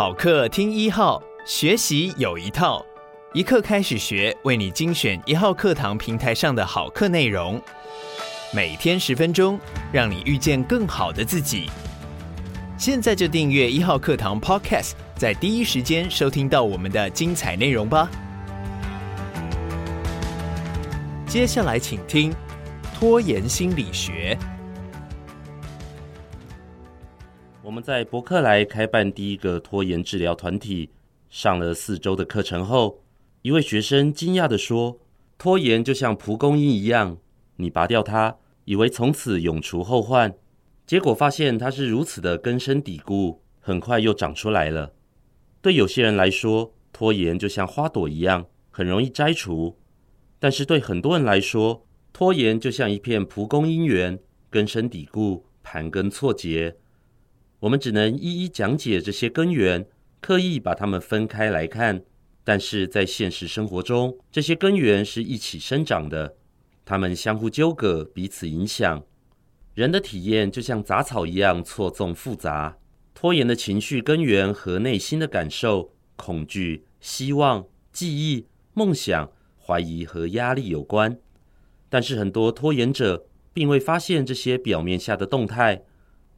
好课听一号，学习有一套，一课开始学，为你精选一号课堂平台上的好课内容，每天十分钟，让你遇见更好的自己。现在就订阅一号课堂 Podcast，在第一时间收听到我们的精彩内容吧。接下来请听拖延心理学。我们在博客来开办第一个拖延治疗团体，上了四周的课程后，一位学生惊讶地说：“拖延就像蒲公英一样，你拔掉它，以为从此永除后患，结果发现它是如此的根深蒂固，很快又长出来了。”对有些人来说，拖延就像花朵一样，很容易摘除；但是对很多人来说，拖延就像一片蒲公英园，根深蒂固，盘根错节。我们只能一一讲解这些根源，刻意把它们分开来看。但是在现实生活中，这些根源是一起生长的，它们相互纠葛，彼此影响。人的体验就像杂草一样错综复杂。拖延的情绪根源和内心的感受、恐惧、希望、记忆、梦想、怀疑和压力有关。但是很多拖延者并未发现这些表面下的动态。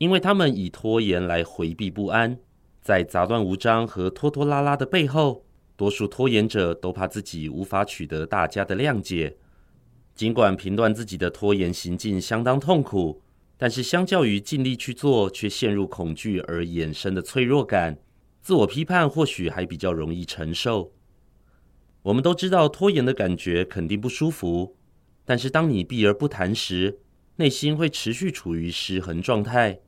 因为他们以拖延来回避不安，在杂乱无章和拖拖拉拉的背后，多数拖延者都怕自己无法取得大家的谅解。尽管评断自己的拖延行径相当痛苦，但是相较于尽力去做却陷入恐惧而衍生的脆弱感，自我批判或许还比较容易承受。我们都知道拖延的感觉肯定不舒服，但是当你避而不谈时，内心会持续处于失衡状态。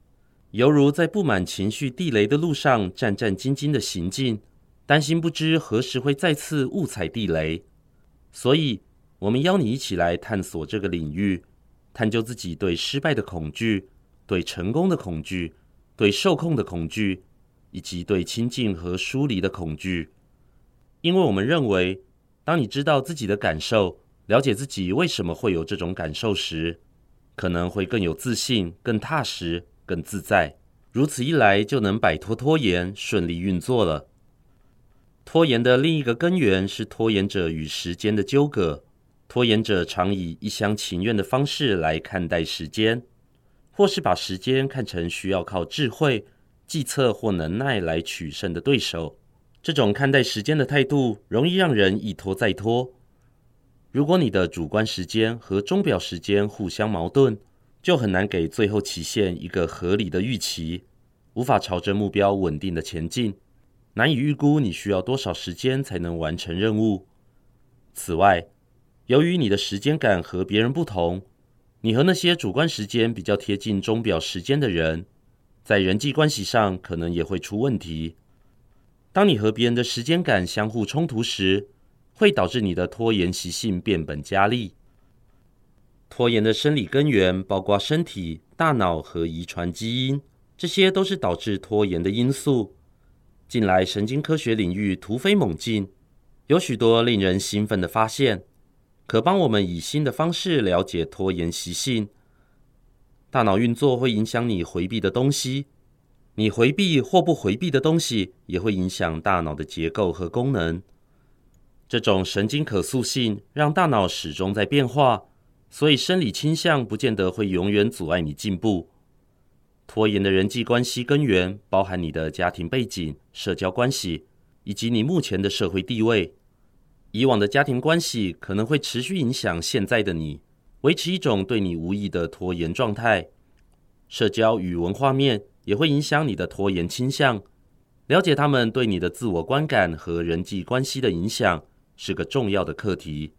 犹如在布满情绪地雷的路上战战兢兢的行进，担心不知何时会再次误踩地雷。所以，我们邀你一起来探索这个领域，探究自己对失败的恐惧、对成功的恐惧、对受控的恐惧，以及对亲近和疏离的恐惧。因为我们认为，当你知道自己的感受，了解自己为什么会有这种感受时，可能会更有自信、更踏实。更自在，如此一来就能摆脱拖延，顺利运作了。拖延的另一个根源是拖延者与时间的纠葛。拖延者常以一厢情愿的方式来看待时间，或是把时间看成需要靠智慧、计策或能耐来取胜的对手。这种看待时间的态度，容易让人一拖再拖。如果你的主观时间和钟表时间互相矛盾，就很难给最后期限一个合理的预期，无法朝着目标稳定的前进，难以预估你需要多少时间才能完成任务。此外，由于你的时间感和别人不同，你和那些主观时间比较贴近钟表时间的人，在人际关系上可能也会出问题。当你和别人的时间感相互冲突时，会导致你的拖延习性变本加厉。拖延的生理根源包括身体、大脑和遗传基因，这些都是导致拖延的因素。近来神经科学领域突飞猛进，有许多令人兴奋的发现，可帮我们以新的方式了解拖延习性。大脑运作会影响你回避的东西，你回避或不回避的东西也会影响大脑的结构和功能。这种神经可塑性让大脑始终在变化。所以，生理倾向不见得会永远阻碍你进步。拖延的人际关系根源包含你的家庭背景、社交关系以及你目前的社会地位。以往的家庭关系可能会持续影响现在的你，维持一种对你无益的拖延状态。社交与文化面也会影响你的拖延倾向。了解他们对你的自我观感和人际关系的影响，是个重要的课题。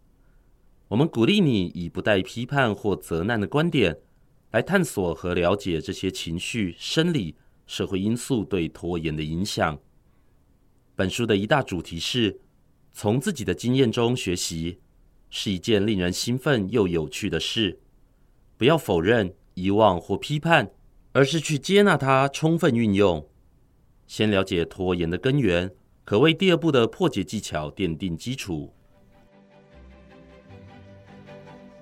我们鼓励你以不带批判或责难的观点来探索和了解这些情绪、生理、社会因素对拖延的影响。本书的一大主题是从自己的经验中学习，是一件令人兴奋又有趣的事。不要否认、遗忘或批判，而是去接纳它，充分运用。先了解拖延的根源，可为第二步的破解技巧奠定基础。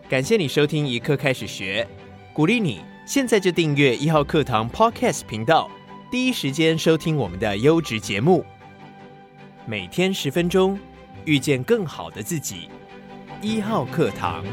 感谢你收听一课开始学，鼓励你现在就订阅一号课堂 Podcast 频道，第一时间收听我们的优质节目。每天十分钟，遇见更好的自己。一号课堂。